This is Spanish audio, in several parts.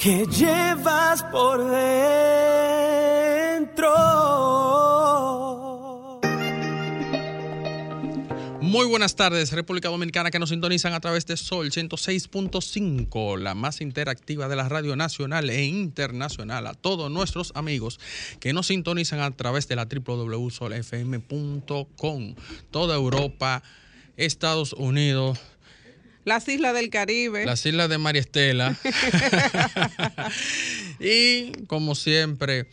que llevas por dentro. Muy buenas tardes, República Dominicana, que nos sintonizan a través de Sol 106.5, la más interactiva de la radio nacional e internacional. A todos nuestros amigos que nos sintonizan a través de la www.solfm.com, toda Europa, Estados Unidos, Las islas del Caribe. las islas de María Estela. y como siempre,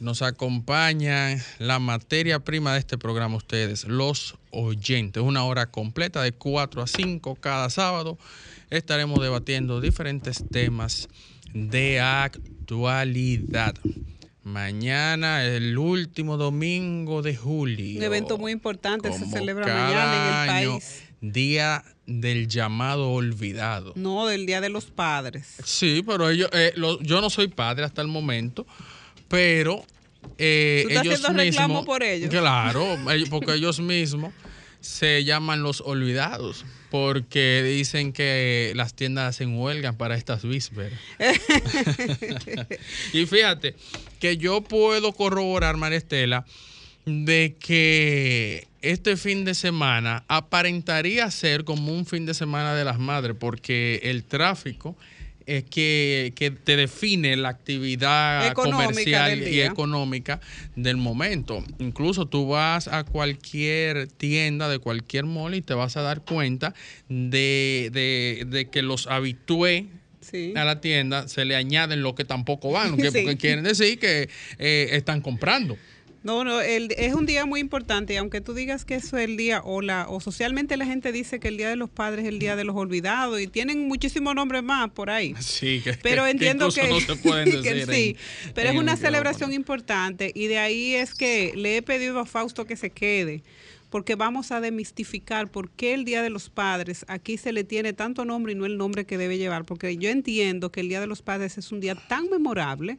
nos acompaña la materia prima de este programa, ustedes, los oyentes. Una hora completa de 4 a 5 cada sábado. Estaremos debatiendo diferentes temas de actualidad. Mañana, el último domingo de julio. Un evento muy importante se celebra mañana en el país. Día del llamado olvidado. No, del Día de los Padres. Sí, pero ellos, eh, lo- yo no soy padre hasta el momento, pero eh, ¿Tú estás ellos haciendo reclamo mismos, por ellos? claro, porque ellos mismos se llaman los olvidados, porque dicen que las tiendas hacen huelga para estas vísperas. y fíjate que yo puedo corroborar, María Estela, de que este fin de semana aparentaría ser como un fin de semana de las madres, porque el tráfico es que, que te define la actividad Económica comercial y económica del momento. Incluso tú vas a cualquier tienda de cualquier mall y te vas a dar cuenta de, de- de que los habitué Sí. a la tienda se le añaden lo que tampoco van, que, Sí. quieren decir que eh, están comprando. No, no, el- es un día muy importante y aunque tú digas que eso es el día o la o socialmente la gente dice que el Día de los Padres es el Día de los Olvidados y tienen muchísimos nombres más por ahí. Sí, que, Pero que- entiendo que, no se pueden que decir. sí, en- pero es en una celebración importante y de ahí es que le he pedido a Fausto que se quede porque vamos a demistificar por qué el Día de los Padres aquí se le tiene tanto nombre y no el nombre que debe llevar, porque yo entiendo que el Día de los Padres es un día tan memorable,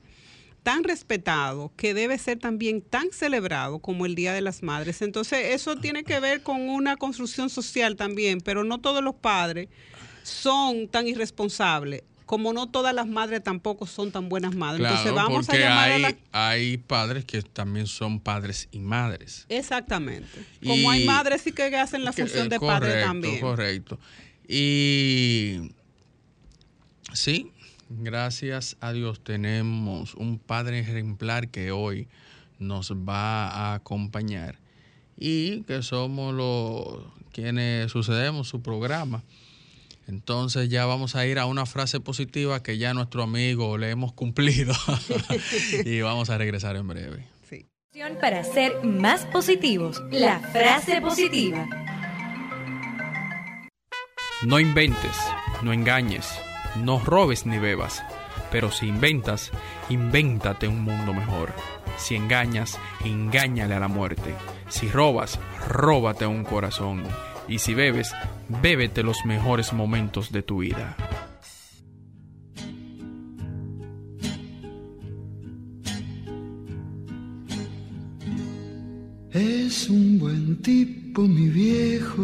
tan respetado, que debe ser también tan celebrado como el Día de las Madres. Entonces, eso tiene que ver con una construcción social también, pero no todos los padres son tan irresponsables. Como no todas las madres tampoco son tan buenas madres. Claro, Entonces vamos a porque llamar a hay, la... hay padres que también son padres y madres. Exactamente. Como hay madres sí que hacen la Que- función eh, de padre correcto, también. Correcto. Y sí, gracias a Dios tenemos un padre ejemplar que hoy nos va a acompañar y que somos los quienes sucedemos su programa. Entonces ya vamos a ir a una frase positiva que ya nuestro amigo le hemos cumplido y vamos a regresar en breve. Sí. Para ser más positivos, la frase positiva. No inventes, no engañes, no robes ni bebas. Pero si inventas, invéntate un mundo mejor. Si engañas, engáñale a la muerte. Si robas, róbate un corazón. Y si bebes, bébete los mejores momentos de tu vida. Es un buen tipo, mi viejo,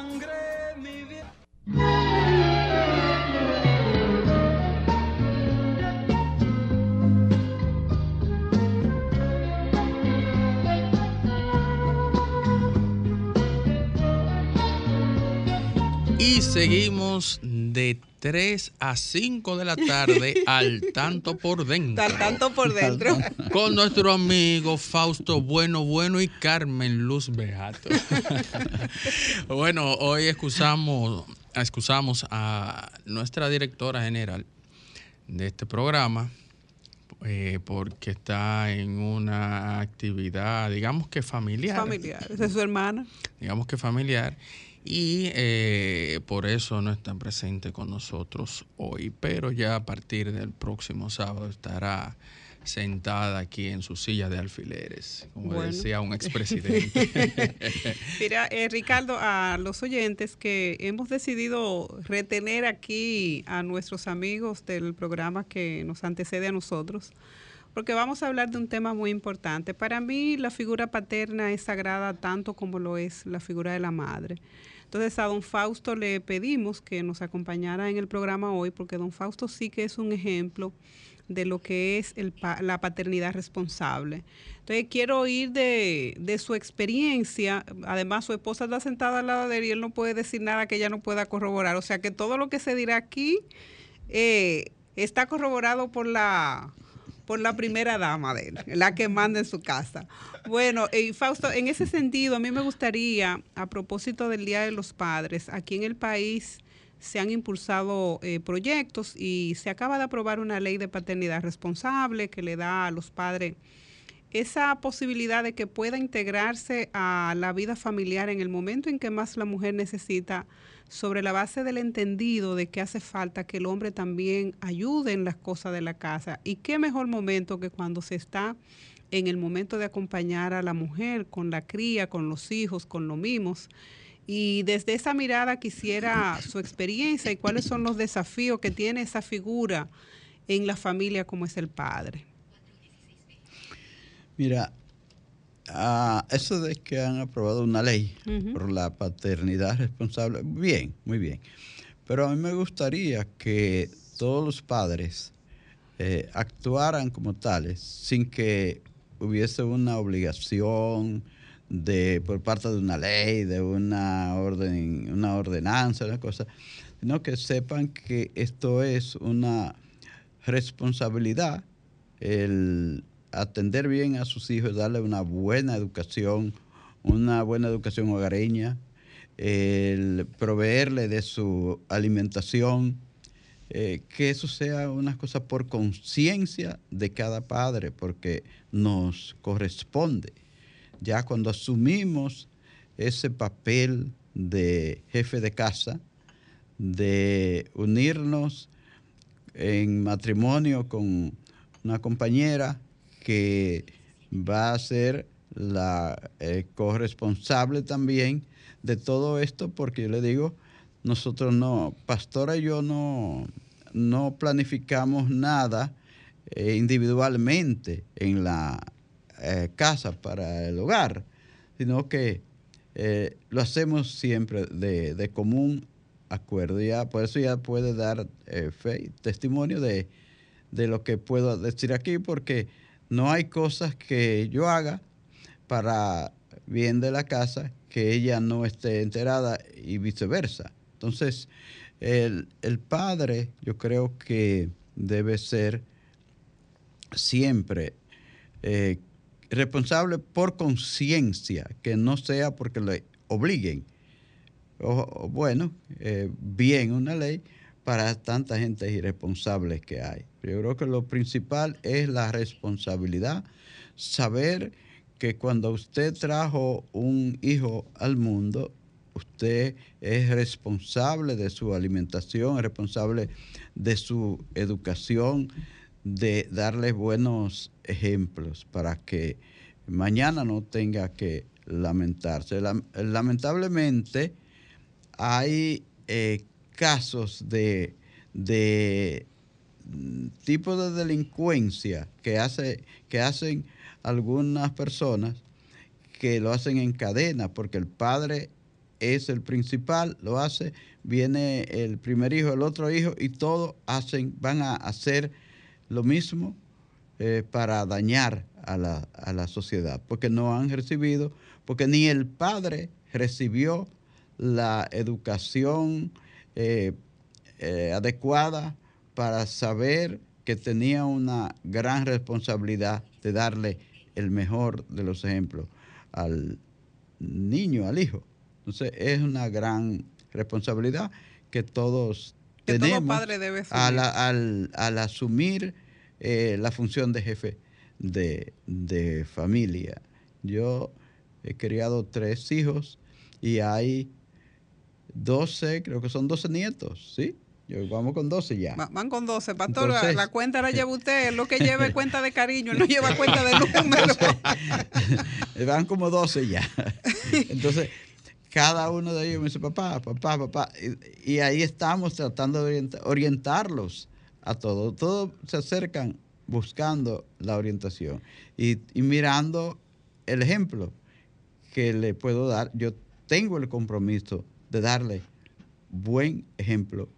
Y seguimos de 3 a 5 de la tarde al tanto por dentro. Al tanto por dentro. Con nuestro amigo Fausto Bueno Bueno y Carmen Luz Beato. bueno, hoy excusamos, excusamos a nuestra directora general de este programa eh, porque está en una actividad, digamos que familiar. Familiar, es su hermana. Digamos que familiar y eh, por eso no están presentes con nosotros hoy, pero ya a partir del próximo sábado estará sentada aquí en su silla de alfileres, como Bueno. decía un expresidente. Mira, eh, Ricardo, a los oyentes que hemos decidido retener aquí a nuestros amigos del programa que nos antecede a nosotros, porque vamos a hablar de un tema muy importante. Para mí la figura paterna es sagrada tanto como lo es la figura de la madre. Entonces a don Fausto le pedimos que nos acompañara en el programa hoy, porque don Fausto sí que es un ejemplo de lo que es la paternidad responsable. Entonces quiero oír de, de su experiencia. Además, su esposa está sentada al lado de él y él no puede decir nada que ella no pueda corroborar. O sea que todo lo que se dirá aquí eh, está corroborado por la por la primera dama de él, la que manda en su casa. Bueno, y Fausto, en ese sentido, a mí me gustaría, a propósito del Día de los Padres, aquí en el país se han impulsado eh, proyectos y se acaba de aprobar una ley de paternidad responsable que le da a los padres esa posibilidad de que pueda integrarse a la vida familiar en el momento en que más la mujer necesita, sobre la base del entendido de que hace falta que el hombre también ayude en las cosas de la casa. Y qué mejor momento que cuando se está en el momento de acompañar a la mujer con la cría, con los hijos, con los mimos. Y desde esa mirada quisiera su experiencia y cuáles son los desafíos que tiene esa figura en la familia como es el padre. Mira, ah, eso de que han aprobado una ley por la paternidad responsable, bien, muy bien. Pero a mí me gustaría que todos los padres eh, actuaran como tales sin que hubiese una obligación de por parte de una ley, de una orden, una ordenanza, una cosa, sino que sepan que esto es una responsabilidad el atender bien a sus hijos, darle una buena educación, una buena educación hogareña, el proveerle de su alimentación, eh, que eso sea una cosa por conciencia de cada padre, porque nos corresponde. Ya cuando asumimos ese papel de jefe de casa, de unirnos en matrimonio con una compañera que va a ser la eh, corresponsable también de todo esto, porque yo le digo, nosotros no, Pastora y yo no, no planificamos nada eh, individualmente en la eh, casa para el hogar, sino que eh, lo hacemos siempre de, de, común acuerdo. Ya, por eso ya puede dar fe, testimonio de, de lo que puedo decir aquí, porque no hay cosas que yo haga para bien de la casa que ella no esté enterada y viceversa. Entonces, el, padre yo creo que debe ser siempre eh, responsable por conciencia, que no sea porque le obliguen. O, bueno, eh, bien una ley para tanta gente irresponsable que hay. Yo creo que lo principal es la responsabilidad, saber que cuando usted trajo un hijo al mundo, usted es responsable de su alimentación, es responsable de su educación, de darle buenos ejemplos para que mañana no tenga que lamentarse. Lamentablemente hay eh, casos de, de tipo de delincuencia que, hace, que hacen algunas personas que lo hacen en cadena porque el padre es el principal, lo hace, viene el primer hijo, el otro hijo y todos hacen, van a hacer lo mismo eh, para dañar a la, a la sociedad, porque no han recibido, porque ni el padre recibió la educación eh, eh, adecuada para saber que tenía una gran responsabilidad de darle el mejor de los ejemplos al niño, al hijo. Entonces es una gran responsabilidad que todos tenemos padre debe al, al, asumir eh, la función de jefe de, de familia. Yo he criado tres hijos y hay 12, creo que son 12 nietos, ¿sí? vamos con 12 ya. van con 12, pastor. la cuenta la lleva usted, lo que lleva cuenta de cariño, no lleva cuenta de número. van como 12 ya. Entonces, cada uno de ellos me dice, papá, papá, papá. Y, ahí estamos tratando de orientarlos a todo. Todos se acercan buscando la orientación y, y mirando el ejemplo que le puedo dar. Yo tengo el compromiso de darle buen ejemplo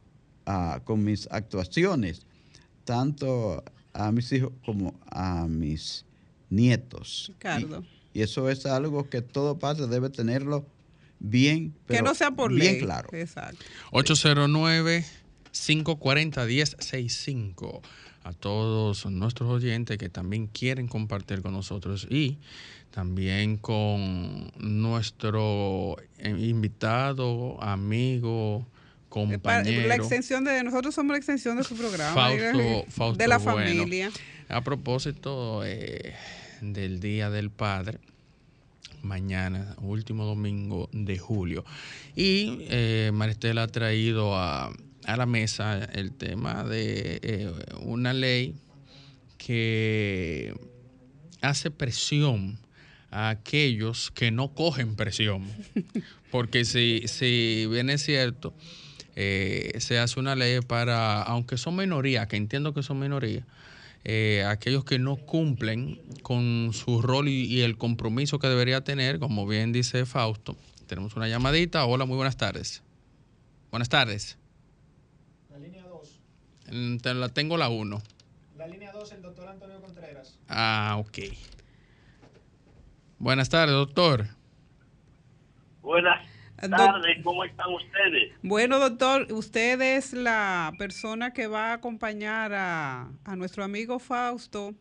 con mis actuaciones, tanto a mis hijos como a mis nietos. Ricardo. Y, eso es algo que todo padre debe tenerlo bien, que no sea por bien claro. Exacto. 809 540 1065 a todos nuestros oyentes que también quieren compartir con nosotros y también con nuestro invitado, amigo, compañero. La extensión de nosotros somos la extensión de su programa. de la familia. A propósito eh, del Día del Padre, mañana, último domingo de julio. Y eh, Maristela ha traído a, a, la mesa el tema de eh, una ley que hace presión a aquellos que no cogen presión. Porque si, si bien es cierto, eh, se hace una ley para, aunque son minorías, que entiendo que son minorías, eh, aquellos que no cumplen con su rol y, el compromiso que debería tener, como bien dice Fausto. Tenemos una llamadita. Hola, muy buenas tardes. Buenas tardes. La línea 2. la tengo la 1. La línea 2, el doctor Antonio Contreras. Ah, ok. Buenas tardes, doctor. Buenas tardes, ¿cómo están ustedes? Bueno, doctor, usted es la persona que va a acompañar a, a nuestro amigo Fausto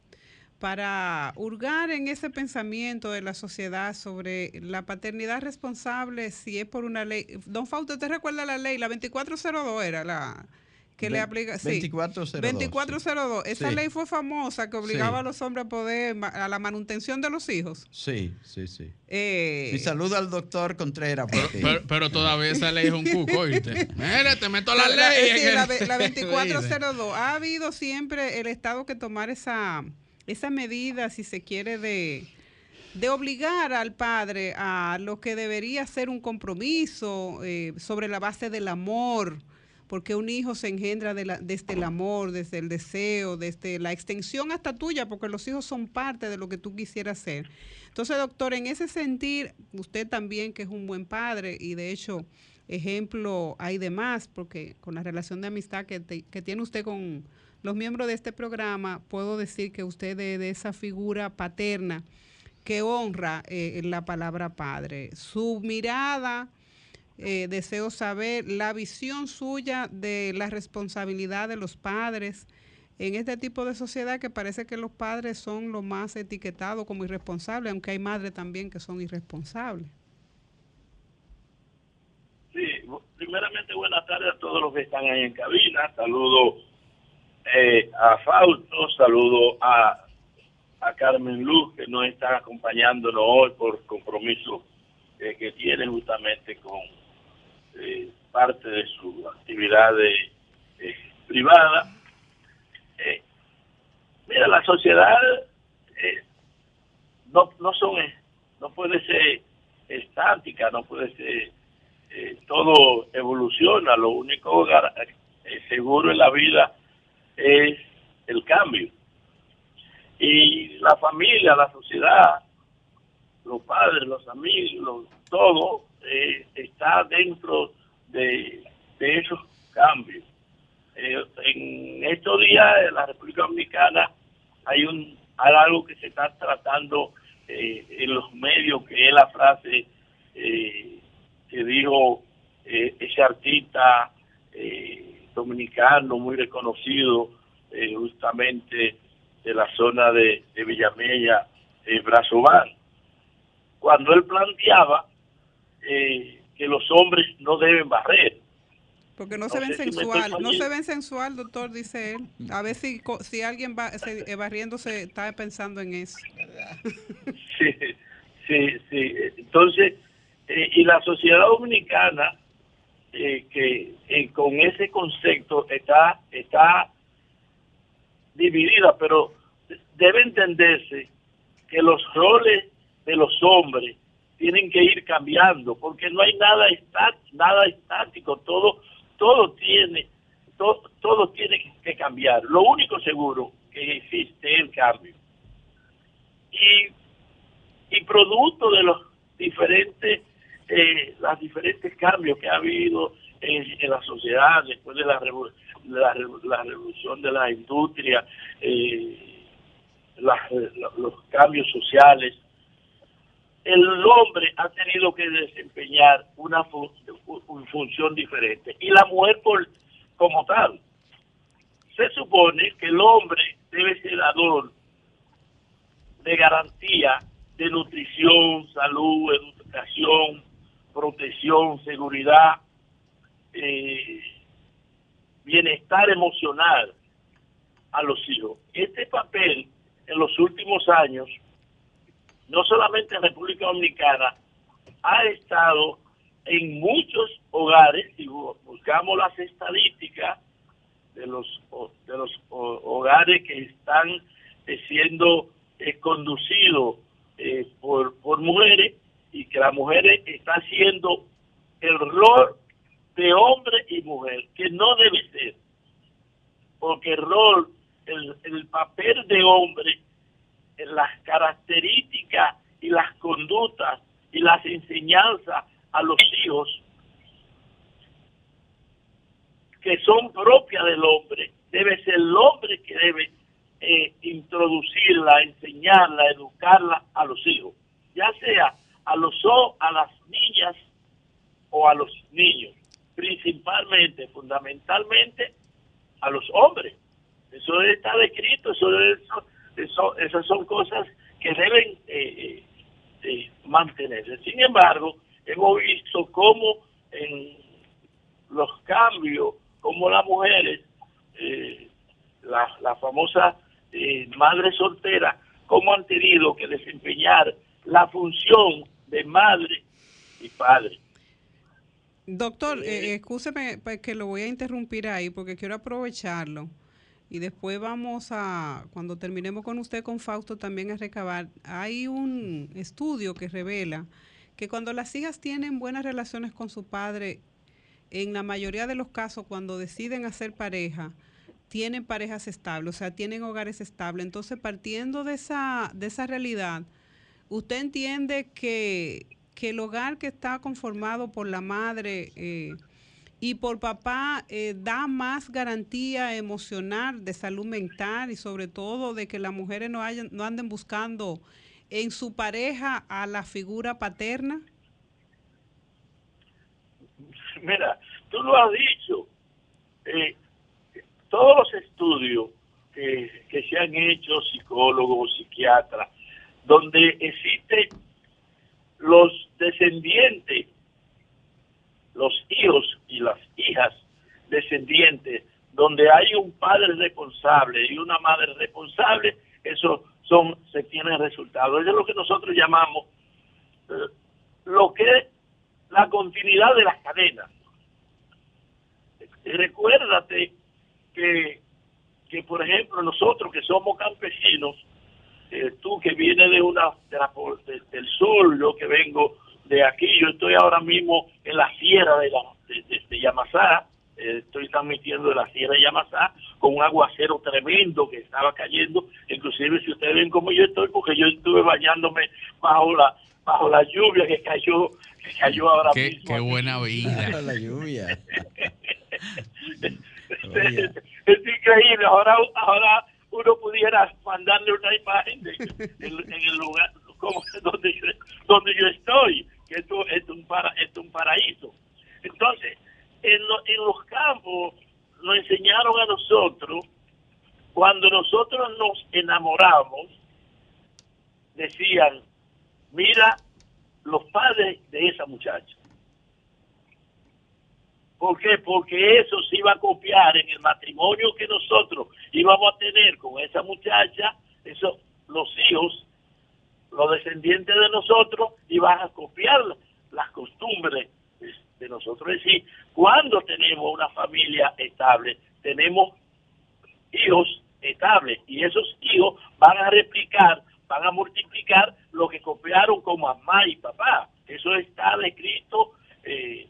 para hurgar en ese pensamiento de la sociedad sobre la paternidad responsable, si es por una ley. Don Fausto, ¿usted recuerda la ley? La 2402 era la que le aplica. Sí, 2402. 2402. Esa Sí. ley fue famosa que obligaba Sí. a los hombres a poder, a la manutención de los hijos. Sí, sí, sí. Eh, Y saludo al doctor Contreras. Pero, pero todavía esa ley es un cuco, ¿oíste? Mira, te meto la La- ley. sí, en la, el- ve- la ¿oíste? 2402. Ha habido siempre el Estado que tomar esa, esa medida, si se quiere, de, de obligar al padre a lo que debería ser un compromiso eh, sobre la base del amor, porque un hijo se engendra de desde el amor, desde el deseo, desde la extensión hasta tuya, porque los hijos son parte de lo que tú quisieras ser. Entonces, doctor, en ese sentir, usted también que es un buen padre y de hecho ejemplo hay de más, porque con la relación de amistad que, tiene usted con los miembros de este programa, puedo decir que usted es de esa figura paterna que honra eh, la palabra padre. Su mirada, eh, deseo saber la visión suya de la responsabilidad de los padres en este tipo de sociedad que parece que los padres son lo más etiquetados como irresponsables, aunque hay madres también que son irresponsables. Sí, primeramente buenas tardes a todos los que están ahí en cabina. Saludo eh, a Fausto, saludo a, a Carmen Luz, que nos está acompañándonos hoy por compromiso eh, que tiene justamente con eh, parte de su actividad de, eh, privada. Eh, mira, la sociedad eh, no, no son, eh, no puede ser estática, no puede ser eh, todo evoluciona, lo único eh, seguro en la vida es el cambio. Y la familia, la sociedad, los padres, los amigos, los- todo eh, está dentro de, esos cambios. Eh, en estos días en la República Dominicana hay un hay algo que se está tratando eh, en los medios, que es la frase que dijo ese artista dominicano muy reconocido justamente de la zona de, de Villamella, Brazoval, cuando él planteaba eh, que los hombres no deben barrer. Porque no, No se ven si sensual, no se ven sensual, doctor, dice él. A ver si, si alguien va se, eh, barriéndose está pensando en eso. Sí, sí, sí. Entonces, eh, y la sociedad dominicana, eh, que eh, con ese concepto está, está dividida, pero debe entenderse que los roles de los hombres tienen que ir cambiando, porque no hay nada está, nada estático, todo todo tiene todo, tiene que cambiar. Lo único seguro que existe es el cambio. Y, producto de los diferentes eh, diferentes cambios que ha habido en, la sociedad después de la, la, la revolución de la industria, eh, los cambios sociales, el hombre ha tenido que desempeñar una, fu- una función diferente y la mujer por, como tal. Se supone que el hombre debe ser dador de garantía de nutrición, salud, educación, protección, seguridad, eh, bienestar emocional a los hijos. Este papel en los últimos años, no solamente en República Dominicana, ha estado en muchos hogares, si bu- buscamos las estadísticas de los, de los ho- hogares que están eh, siendo eh, conducidos eh, por, por mujeres y que las mujeres está haciendo el rol de hombre y mujer, que no debe ser, porque el rol, el, el papel de hombre, las características y las conductas y las enseñanzas a los hijos que son propias del hombre, debe ser el hombre que debe eh, introducirla, enseñarla, educarla a los hijos, ya sea a los a las niñas o a los niños, principalmente, fundamentalmente a los hombres. Eso está descrito, eso, eso, eso esas son cosas que deben eh, eh, mantenerse. Sin embargo, hemos visto cómo en los cambios, como las mujeres, eh, la, la famosa eh, madre soltera, cómo han tenido que desempeñar la función de madre y padre. Doctor, eh, escúcheme pues, que lo voy a interrumpir ahí porque quiero aprovecharlo. Y después vamos a, cuando terminemos con usted, con Fausto, también a recabar. Hay un estudio que revela que cuando las hijas tienen buenas relaciones con su padre, en la mayoría de los casos, cuando deciden hacer pareja, tienen parejas estables, o sea, tienen hogares estables. Entonces, partiendo de esa, de esa realidad, ¿usted entiende que, que el hogar que está conformado por la madre eh, y por papá eh, da más garantía emocional de salud mental y sobre todo de que las mujeres no, hayan, no anden buscando en su pareja a la figura paterna? Mira, tú lo has dicho. Eh, todos los estudios que, que se han hecho, psicólogos, psiquiatras, donde existen los descendientes, los hijos y las hijas descendientes, donde hay un padre responsable y una madre responsable, eso son se tienen resultados. Eso es lo que nosotros llamamos eh, lo que es la continuidad de las cadenas. Recuérdate que, que por ejemplo, nosotros que somos campesinos, eh, tú que vienes de una de la, de, del sur, yo que vengo de aquí, yo estoy ahora mismo en la sierra de, la, de, de, de Yamasá, eh, estoy transmitiendo de la sierra de Yamasá con un aguacero tremendo que estaba cayendo, inclusive si ustedes ven cómo yo estoy, porque yo estuve bañándome bajo la bajo la lluvia que cayó que cayó ahora qué, mismo. Qué buena vida. la lluvia. es, es increíble. Ahora, ahora uno pudiera mandarle una imagen de, en, en el lugar como donde yo, donde yo estoy, que esto, esto, es un para, esto es un paraíso. Entonces, en, lo, en los campos nos enseñaron a nosotros, cuando nosotros nos enamoramos, decían, mira los padres de esa muchacha. ¿Por qué? Porque eso se iba a copiar en el matrimonio que nosotros íbamos a tener con esa muchacha, eso, los hijos, los descendientes de nosotros, iban a copiar las costumbres de nosotros. Es decir, cuando tenemos una familia estable, tenemos hijos estables y esos hijos van a replicar, van a multiplicar lo que copiaron como mamá y papá. Eso está descrito eh,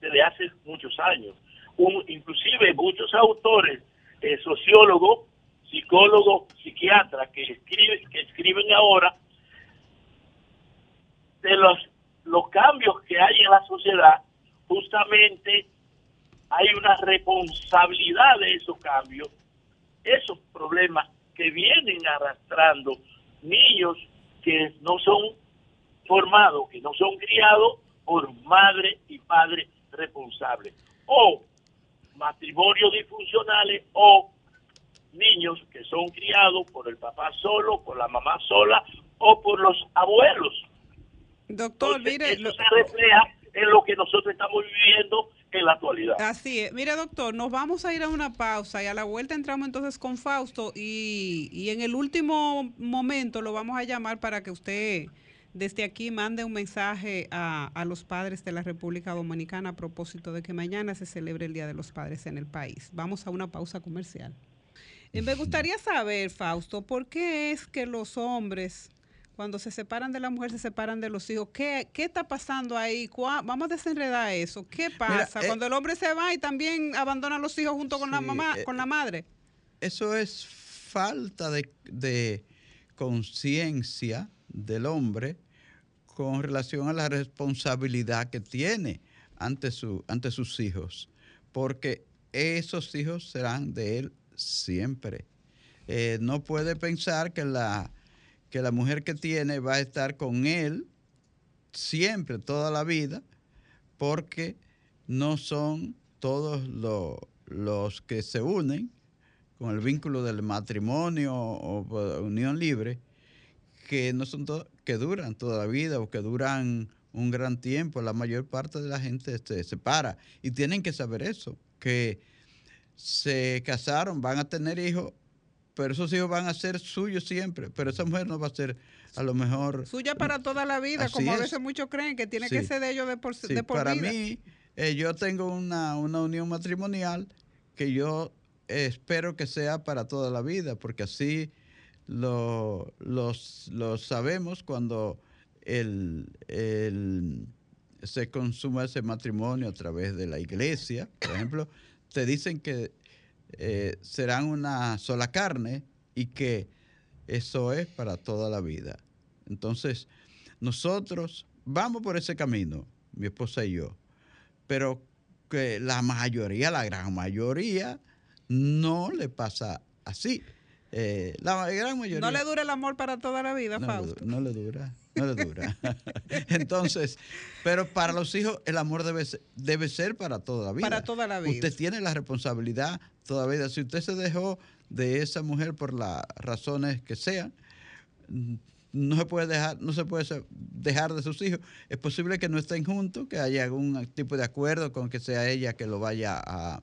desde hace muchos años. Un, inclusive muchos autores, eh, sociólogos, psicólogos, psiquiatras que escriben, que escriben ahora de los, los cambios que hay en la sociedad, justamente hay una responsabilidad de esos cambios, esos problemas que vienen arrastrando niños que no son formados, que no son criados por madre y padre responsables, o matrimonios disfuncionales, o niños que son criados por el papá solo, por la mamá sola, o por los abuelos. Doctor, Entonces, mire, eso lo- se refleja en lo que nosotros estamos viviendo en la actualidad. Así es. Mire, doctor, nos vamos a ir a una pausa y a la vuelta entramos entonces con Fausto y, y en el último momento lo vamos a llamar para que usted desde aquí mande un mensaje a, a los padres de la República Dominicana a propósito de que mañana se celebre el Día de los Padres en el país. Vamos a una pausa comercial. Eh, Me gustaría saber, Fausto, ¿por qué es que los hombres, cuando se separan de la mujer, se separan de los hijos? ¿Qué, qué está pasando ahí? ¿Cuá- Vamos a desenredar eso. ¿Qué pasa eh, cuando el hombre se va y también abandona a los hijos junto con la mamá, eh, con la madre? Eso es falta de, de conciencia del hombre con relación a la responsabilidad que tiene ante, su, ante sus hijos, porque esos hijos serán de él siempre. Eh, no puede pensar que la, que la mujer que tiene va a estar con él siempre, toda la vida, porque no son todos lo- los que se unen con el vínculo del matrimonio o por unión libre, que no son que duran toda la vida o que duran un gran tiempo. La mayor parte de la gente se separa y tienen que saber eso, que se casaron, van a tener hijos, pero esos hijos van a ser suyos siempre, pero esa mujer no va a ser a lo mejor Suya para toda la vida, Así como a es. veces muchos creen que tiene que ser de ellos de por, Sí, de por para vida. mí, eh, yo tengo una, una unión matrimonial que yo eh, espero que sea para toda la vida, porque así lo, los, lo sabemos cuando el, el- se consuma ese matrimonio a través de la iglesia, por ejemplo, te dicen que eh, serán una sola carne y que eso es para toda la vida. Entonces, nosotros vamos por ese camino, mi esposa y yo, pero que la mayoría, la gran mayoría, no le pasa así. Eh, la gran mayoría. No le dura el amor para toda la vida, No Fausto. no le dura, no le dura. Entonces, pero para los hijos el amor debe ser, debe ser para toda la vida. Para toda la vida. Usted tiene la responsabilidad toda la vida. Si usted se dejó de esa mujer por las razones que sean, no se puede dejar, no se puede dejar de sus hijos. Es posible que no estén juntos, que haya algún tipo de acuerdo con que sea ella que lo vaya a,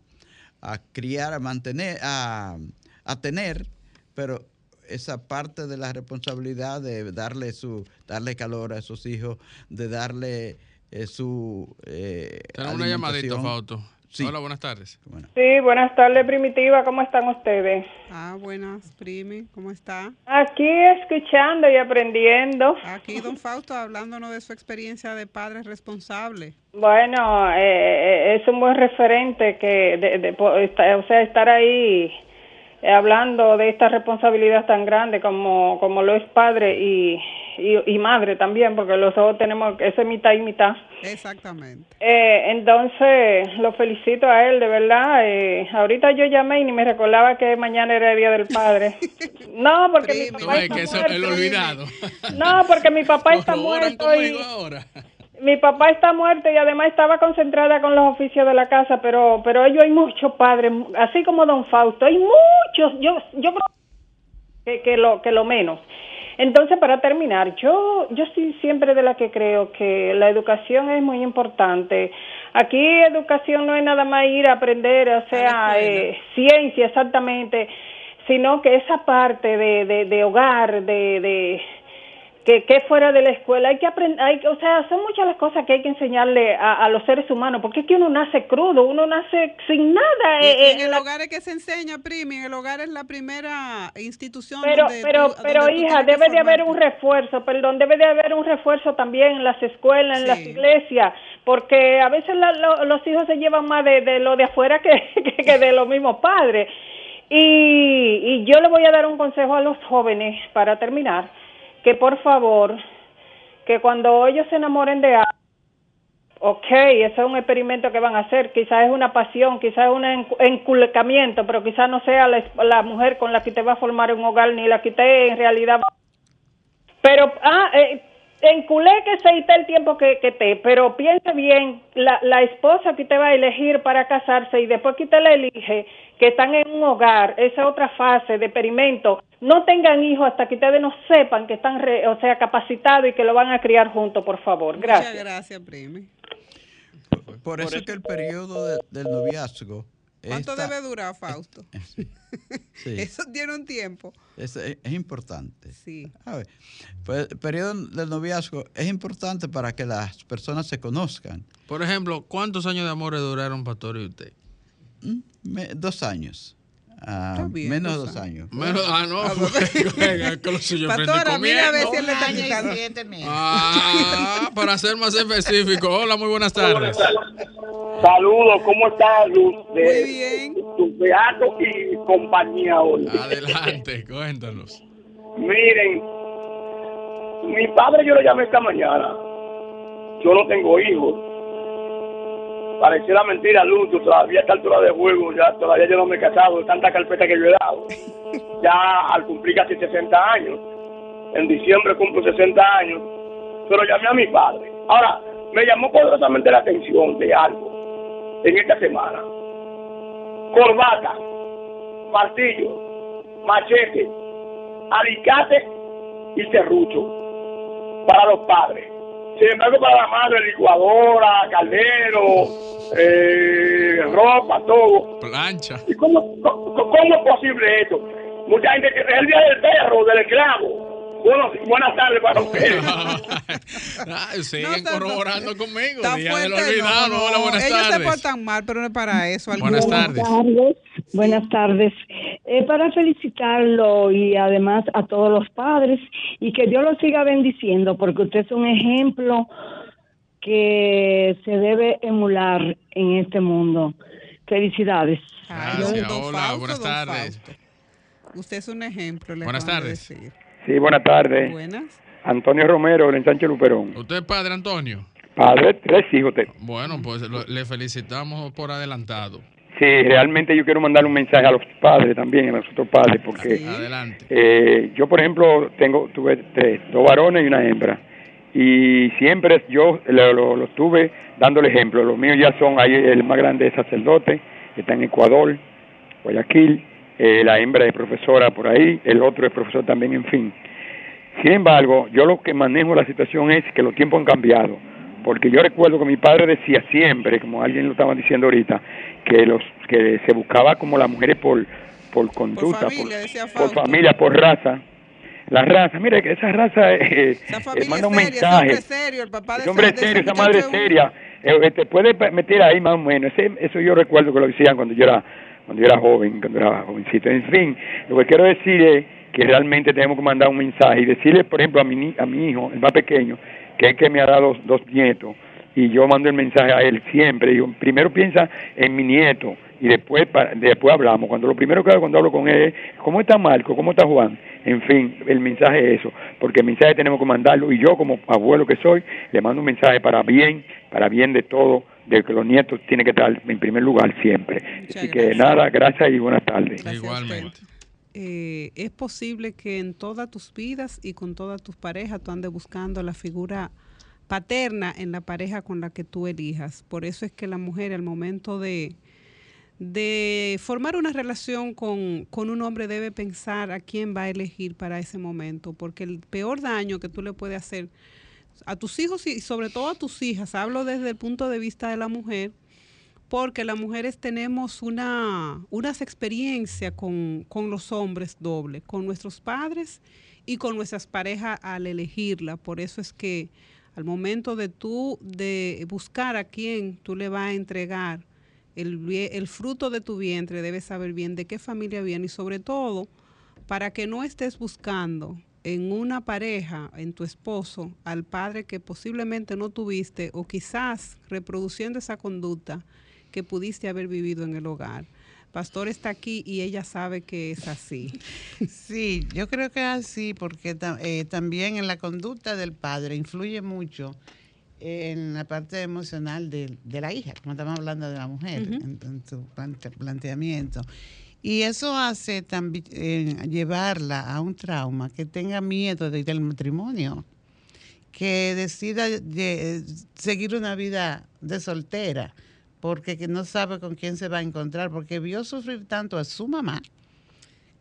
a criar, a mantener, a, a tener, pero esa parte de la responsabilidad de darle su, darle calor a esos hijos, de darle eh, su eh, Tenemos una llamadita. Fausto. Sí. Hola, buenas tardes. Sí, buenas tardes, Primitiva. ¿Cómo están ustedes? Ah, buenas, Primi, ¿cómo está? Aquí escuchando y aprendiendo. Aquí don Fausto hablándonos de su experiencia de padre responsable. Bueno, eh, eh, es un buen referente que, de, de- po- esta- o sea, estar ahí hablando de esta responsabilidad tan grande como, como lo es padre y, y, y madre también, porque los dos tenemos ese mitad y mitad. Exactamente. Eh, entonces, lo felicito a él, de verdad. Eh, ahorita yo llamé y ni me recordaba que mañana era el Día del Padre. No, porque mi papá ves está que eso muerto. es el olvidado. No, porque mi papá está muerto y ahora. Mi papá está muerto y además estaba concentrada con los oficios de la casa, pero pero ellos hay muchos padres, así como Don Fausto, hay muchos. Yo yo creo que, que lo que lo menos. Entonces, para terminar, yo yo sí siempre de la que creo que la educación es muy importante. Aquí educación no es nada más ir a aprender, o sea, eh, ciencia exactamente, sino que esa parte de, de, de hogar, de, de que, que fuera de la escuela hay que aprender, hay, que- o sea, son muchas las cosas que hay que enseñarle a, a los seres humanos, porque es que uno nace crudo, uno nace sin nada. Eh, y eh, en el la- hogar es que se enseña, Primi, en el hogar es la primera institución Pero, donde pero, tú- pero donde hija, debe de haber un refuerzo, perdón, debe de haber un refuerzo también en las escuelas, en las iglesias, porque a veces la- lo- los hijos se llevan más de, de lo de afuera que, que, que de los mismos padres. Y, y yo le voy a dar un consejo a los jóvenes para terminar, que por favor, que cuando ellos se enamoren de alguien, Ok, eso es un experimento que van a hacer. Quizás es una pasión, quizás es un encu- enculcamiento, pero quizás no sea la, la mujer con la que te va a formar un hogar, ni la que te en realidad. Pero, ah, eh, enculé que se esté el tiempo que, que te, pero piensa bien, la, la esposa que te va a elegir para casarse y después que te la elige, que están en un hogar, esa otra fase de experimento, no tengan hijos hasta que ustedes no sepan que están, re- o sea, capacitados y que lo van a criar juntos, por favor. Gracias. Muchas gracias, Primi. Por, eso, que el periodo de- del noviazgo ¿Cuánto debe durar, Fausto? sí, Eso tiene un tiempo. es, es importante. Sí. A ver, pues, el periodo del noviazgo es importante para que las personas se conozcan. Por ejemplo, ¿cuántos años de amor duraron Pastor y usted? Me- dos años. Ah, bien, menos de dos años. Menos, ah, no, venga, que lo suyo Pastora, aprendí mira a ver si él le está quitando. Ah, para ser más específico. Hola, muy buenas tardes. Saludos, ¿cómo estás, Luz? De, Muy bien. Tu beato y compañía hoy. Adelante, cuéntanos. Miren, mi padre yo lo llamé esta mañana. Yo no tengo hijos. Pareciera mentira, tú todavía a esta altura de juego, ya todavía yo no me he casado, de tanta carpeta que yo he dado. Ya al cumplir casi 60 años, en diciembre cumplo 60 años, pero llamé a mi padre. Ahora, me llamó poderosamente la atención de algo en esta semana. Corbata, martillo, machete, alicate y serrucho para los padres. Sin embargo, para la madre, licuadora, caldero, eh, ropa, todo. Plancha. ¿Y cómo, cómo, cómo es posible esto? Mucha gente que es el día del perro, del esclavo. Bueno, buenas tardes para ustedes. Ah, siguen corroborando conmigo. Está Día de lo fuerte, no, no. Hola, buenas Ellos se tardes. portan mal, pero no es para eso. Buenas algunos- tardes. Buenas tardes. Eh, para felicitarlo y además a todos los padres y que Dios los siga bendiciendo porque usted es un ejemplo que se debe emular en este mundo. Felicidades. Gracias. Hola, Fausto, buenas tardes. Usted es un ejemplo. le Buenas de tardes. decir. Sí, buenas tardes. Buenas. Antonio Romero, en Sánchez Luperón. ¿Usted es padre Antonio? Padre, tres hijos. te- Bueno, pues lo- le felicitamos por adelantado. Sí, realmente yo quiero mandar un mensaje a los padres también, a los otros padres, porque eh, yo, por ejemplo, tengo tuve tres, dos varones y una hembra. Y siempre yo lo, lo- lo estuve dando el ejemplo. Los míos ya son, ahí el más grande es sacerdote, está en Ecuador, Guayaquil, eh, la hembra es profesora por ahí, el otro es profesor también, en fin. Sin embargo, yo lo que manejo la situación es que los tiempos han cambiado, porque yo recuerdo que mi padre decía siempre, como alguien lo estaba diciendo ahorita, que los que se buscaba como las mujeres por por conducta, por, familia, por familia, por raza. La raza, mire que esa raza eh, eh, manda un Seria, ese mensaje. hombre serio, el papá de Ese hombre de ese serio, esa madre seria, eh, eh, te puede meter ahí más o menos. Ese- eso yo recuerdo que lo decían cuando yo era cuando yo era joven, cuando era jovencito. En fin, lo que quiero decir es que realmente tenemos que mandar un mensaje y decirle, por ejemplo, a mi, a mi hijo, el más pequeño, que es que me ha dado dos nietos, y yo mando el mensaje a él siempre. Digo, primero piensa en mi nieto y después pa- después hablamos. Cuando lo primero que hago cuando hablo con él es, ¿cómo está Marco? ¿Cómo está Juan? En fin, el mensaje es eso, porque el mensaje tenemos que mandarlo y yo como abuelo que soy, le mando un mensaje para bien, para bien de todo, de que los nietos tienen que estar en primer lugar siempre. Así que nada, gracias y buenas tardes. Igualmente. eh, es posible que en todas tus vidas y con todas tus parejas tú andes buscando la figura paterna en la pareja con la que tú elijas. Por eso es que la mujer al momento de, de formar una relación con, con un hombre debe pensar a quién va a elegir para ese momento, porque el peor daño que tú le puedes hacer a tus hijos y sobre todo a tus hijas, hablo desde el punto de vista de la mujer, porque las mujeres tenemos una, unas experiencias con, con los hombres doble, con nuestros padres y con nuestras parejas al elegirla. Por eso es que al momento de tú de buscar a quién tú le vas a entregar el, el fruto de tu vientre, debes saber bien de qué familia viene y sobre todo para que no estés buscando en una pareja, en tu esposo, al padre que posiblemente no tuviste o quizás reproduciendo esa conducta que pudiste haber vivido en el hogar. Pastor está aquí y ella sabe que es así. Sí, yo creo que es así porque eh, también en la conducta del padre influye mucho en la parte emocional de, de la hija, como estamos hablando de la mujer, en, en tu plante- planteamiento. Y eso hace también eh, llevarla a un trauma, que tenga miedo de- del matrimonio, que decida de- seguir una vida de soltera, porque que no sabe con quién se va a encontrar, porque vio sufrir tanto a su mamá,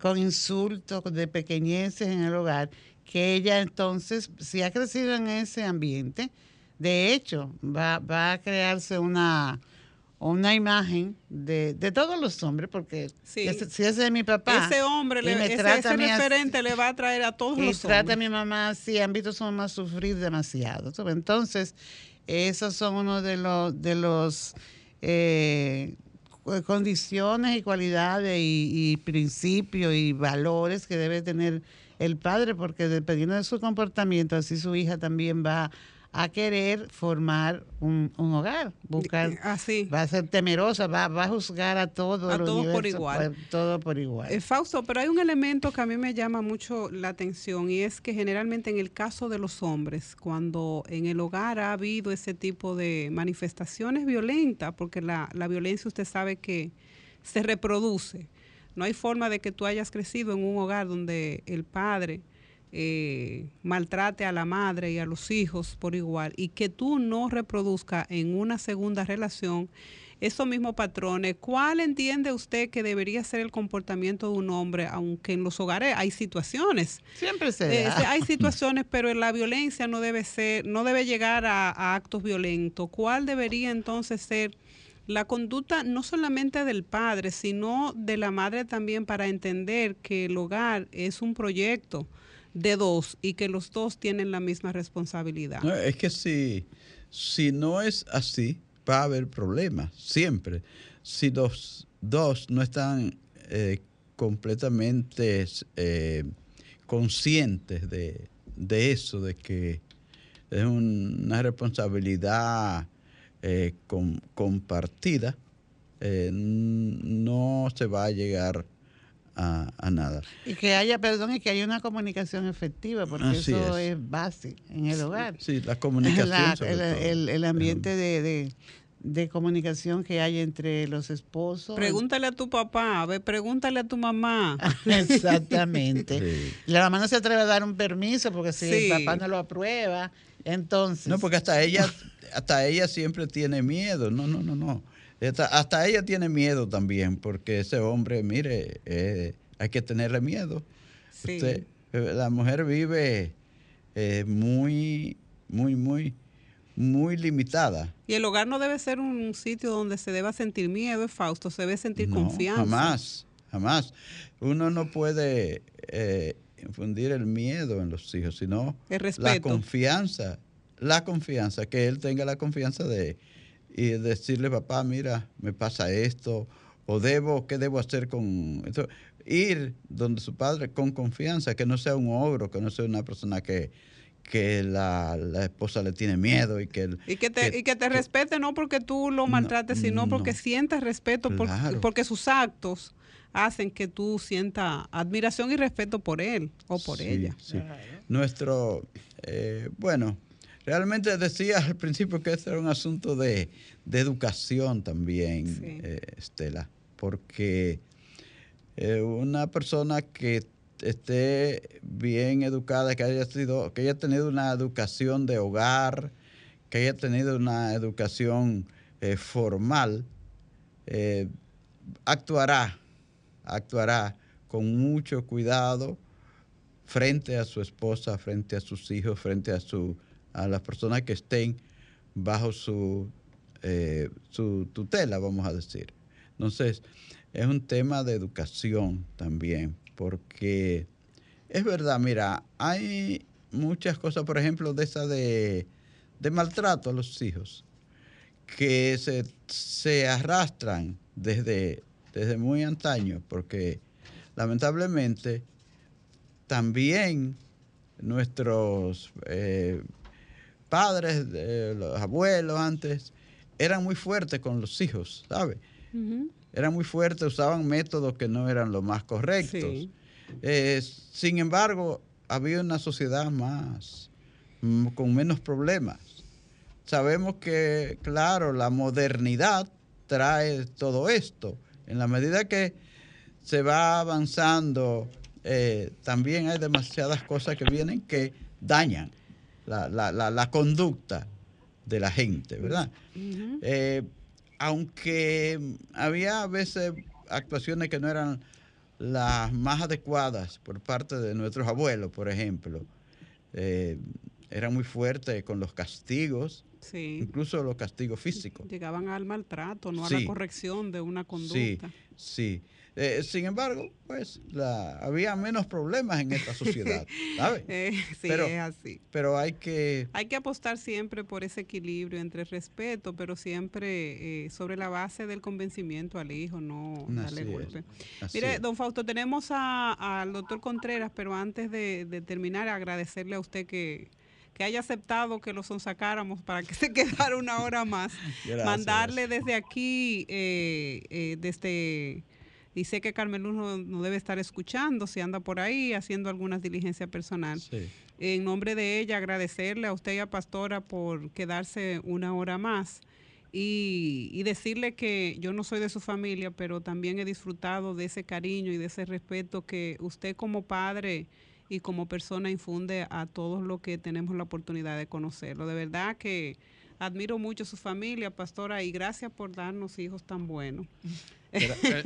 con insultos de pequeñeces en el hogar, que ella entonces, si ha crecido en ese ambiente, de hecho, va, va a crearse una, una imagen de, de todos los hombres, porque Sí. ese- si ese es mi papá, ese hombre, le, ese, así- referente le va a traer a todos y los trata a hombres. mi mamá así, han visto a su mamá sufrir demasiado. Entonces, esos son uno de los, de los eh, condiciones y cualidades y, y principios y valores que debe tener el padre, porque dependiendo de su comportamiento, así su hija también va a querer formar un, un hogar, buscar, va a ser temerosa, va, va a juzgar a todo A todos por igual. por- todo por igual. Eh, Fausto, pero hay un elemento que a mí me llama mucho la atención y es que generalmente en el caso de los hombres, cuando en el hogar ha habido ese tipo de manifestaciones violentas, porque la, la violencia usted sabe que se reproduce, no hay forma de que tú hayas crecido en un hogar donde el padre eh, maltrate a la madre y a los hijos por igual y que tú no reproduzca en una segunda relación esos mismos patrones, ¿cuál entiende usted que debería ser el comportamiento de un hombre, aunque en los hogares hay situaciones? Siempre se Eh, hay situaciones, pero la violencia no debe ser, no debe llegar a, a actos violentos. ¿Cuál debería entonces ser la conducta no solamente del padre, sino de la madre también para entender que el hogar es un proyecto de dos y que los dos tienen la misma responsabilidad? Es que si, si no es así, va a haber problemas, siempre. Si los dos no están eh, completamente eh, conscientes de, de eso, de que es un- una responsabilidad eh, com- compartida, eh, no se va a llegar a, a nada. Y que haya, perdón, y que haya una comunicación efectiva, porque Así eso es. es. base en el hogar. Sí, la comunicación. La- sobre el, todo. el- el ambiente de, de- de comunicación que hay entre los esposos. Pregúntale a tu papá, a ver, pregúntale a tu mamá. Exactamente. La mamá no se atreve a dar un permiso porque si Sí. el papá no lo aprueba, entonces. No, porque hasta ella, hasta ella siempre tiene miedo. No, no, no, no. Hasta, hasta ella tiene miedo también, porque ese hombre, mire, eh, hay que tenerle miedo. Sí. Usted, eh, la mujer vive eh, muy, muy, muy, muy limitada. Y el hogar no debe ser un sitio donde se deba sentir miedo, Fausto, se debe sentir No, confianza. Jamás, jamás. Uno no puede eh, infundir el miedo en los hijos, sino El la confianza, la confianza, que él tenga la confianza de y decirle, papá, mira, me pasa esto, o debo, ¿qué debo hacer con esto? Ir donde su padre con confianza, que no sea un ogro, que no sea una persona que, que la, la esposa le tiene miedo y que... el- Y que te, que- y que te respete no porque tú lo maltrates, sino porque sientas respeto, por- Claro. porque sus actos hacen que tú sientas admiración y respeto por él o por Sí, ella. sí. Nuestro, eh, bueno, realmente decía al principio que este era un asunto de, de educación también, eh, Estela, porque eh, una persona que esté bien educada, que haya sido, que haya tenido una educación de hogar, que haya tenido una educación eh, formal, actuará, actuará con mucho cuidado frente a su esposa, frente a sus hijos, frente a su a las personas que estén bajo su eh, su tutela, vamos a decir. Entonces, es un tema de educación también, porque es verdad, mira, hay muchas cosas, por ejemplo, de esa de, de maltrato a los hijos, que se, se arrastran desde, desde muy antaño, porque lamentablemente también nuestros eh, padres, eh, los abuelos antes, eran muy fuertes con los hijos, ¿sabes? Eran muy fuertes, usaban métodos que no eran los más correctos. Sí. Eh, sin embargo, había una sociedad más, mm, con menos problemas. Sabemos que, claro, la modernidad trae todo esto. En la medida que se va avanzando, eh, también hay demasiadas cosas que vienen que dañan la, la- la- la conducta de la gente, ¿verdad? Eh, aunque había a veces actuaciones que no eran las más adecuadas por parte de nuestros abuelos, por ejemplo, eh, eran muy fuertes con los castigos, Sí. incluso los castigos físicos. Llegaban al maltrato, no a Sí. la corrección de una Sí, conducta. sí. Eh, sin embargo, pues la, había menos problemas en esta sociedad, ¿sabes? Eh, sí, pero, es así. Pero hay que... Hay que apostar siempre por ese equilibrio entre respeto, pero siempre eh, sobre la base del convencimiento al hijo, no darle golpe. Mire, es. don Fausto, tenemos a- al doctor Contreras, pero antes de, de terminar, agradecerle a usted que, que haya aceptado que lo sonsacáramos para que se quedara una hora más. Gracias. Mandarle desde aquí, eh, eh, desde... Y sé que Carmen Luz no, no debe estar escuchando si anda por ahí haciendo algunas diligencias personal. En nombre de ella, agradecerle a usted y a Pastora por quedarse una hora más y, y decirle que yo no soy de su familia, pero también he disfrutado de ese cariño y de ese respeto que usted como padre y como persona infunde a todos los que tenemos la oportunidad de conocerlo. De verdad que admiro mucho su familia, pastora, y gracias por darnos hijos tan buenos. El,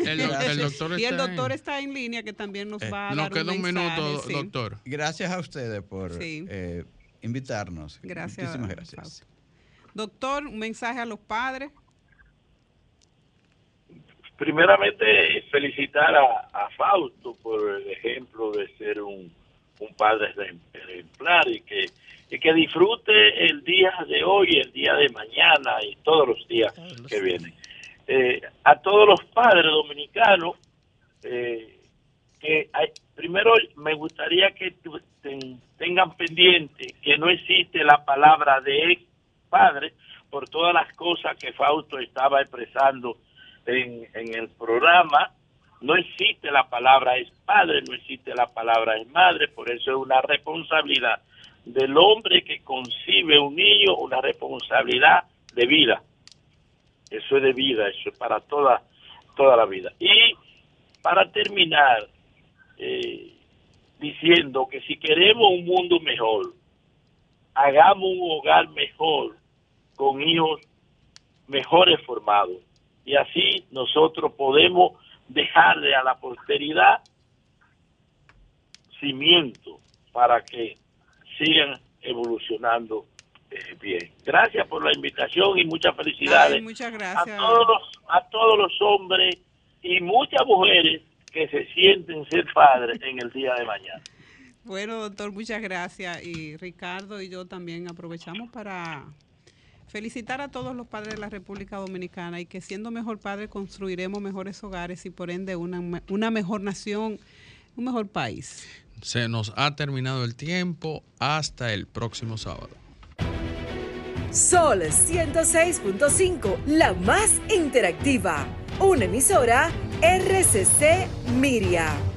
el- el doctor y el está doctor en- está en línea que también nos Eh, va a Nos dar queda un mensaje, minuto, sí. doctor. Gracias a ustedes por Sí. eh, invitarnos. Gracias, Muchísimas gracias. Doctor, un mensaje a los padres. primeramente felicitar a, a Fausto por el ejemplo de ser un, un padre ejem- ejemplar y que, y que disfrute el día de hoy, el día de mañana y todos los días que vienen. Eh, a todos los padres dominicanos, eh, que hay- primero me gustaría que ten- tengan pendiente que no existe la palabra de ex padre por todas las cosas que Fausto estaba expresando en, en el programa. No existe la palabra es padre, no existe la palabra es madre, por eso es una responsabilidad del hombre que concibe un niño, una responsabilidad de vida. Eso es de vida, eso es para toda, toda la vida. Y para terminar, eh, diciendo que si queremos un mundo mejor, hagamos un hogar mejor con hijos mejores formados. Y así nosotros podemos dejarle a la posteridad cimiento para que sigan evolucionando eh, bien. Gracias por la invitación y muchas felicidades Ay, muchas gracias. a todos los, a todos los hombres y muchas mujeres que se sienten ser padres en el día de mañana. Bueno, doctor, muchas gracias. Y Ricardo y yo también aprovechamos para felicitar a todos los padres de la República Dominicana y que siendo mejor padre construiremos mejores hogares y por ende una, una mejor nación, un mejor país. Se nos ha terminado el tiempo. Hasta el próximo sábado. Sol 106.5, la más interactiva. Una emisora RCC Miria.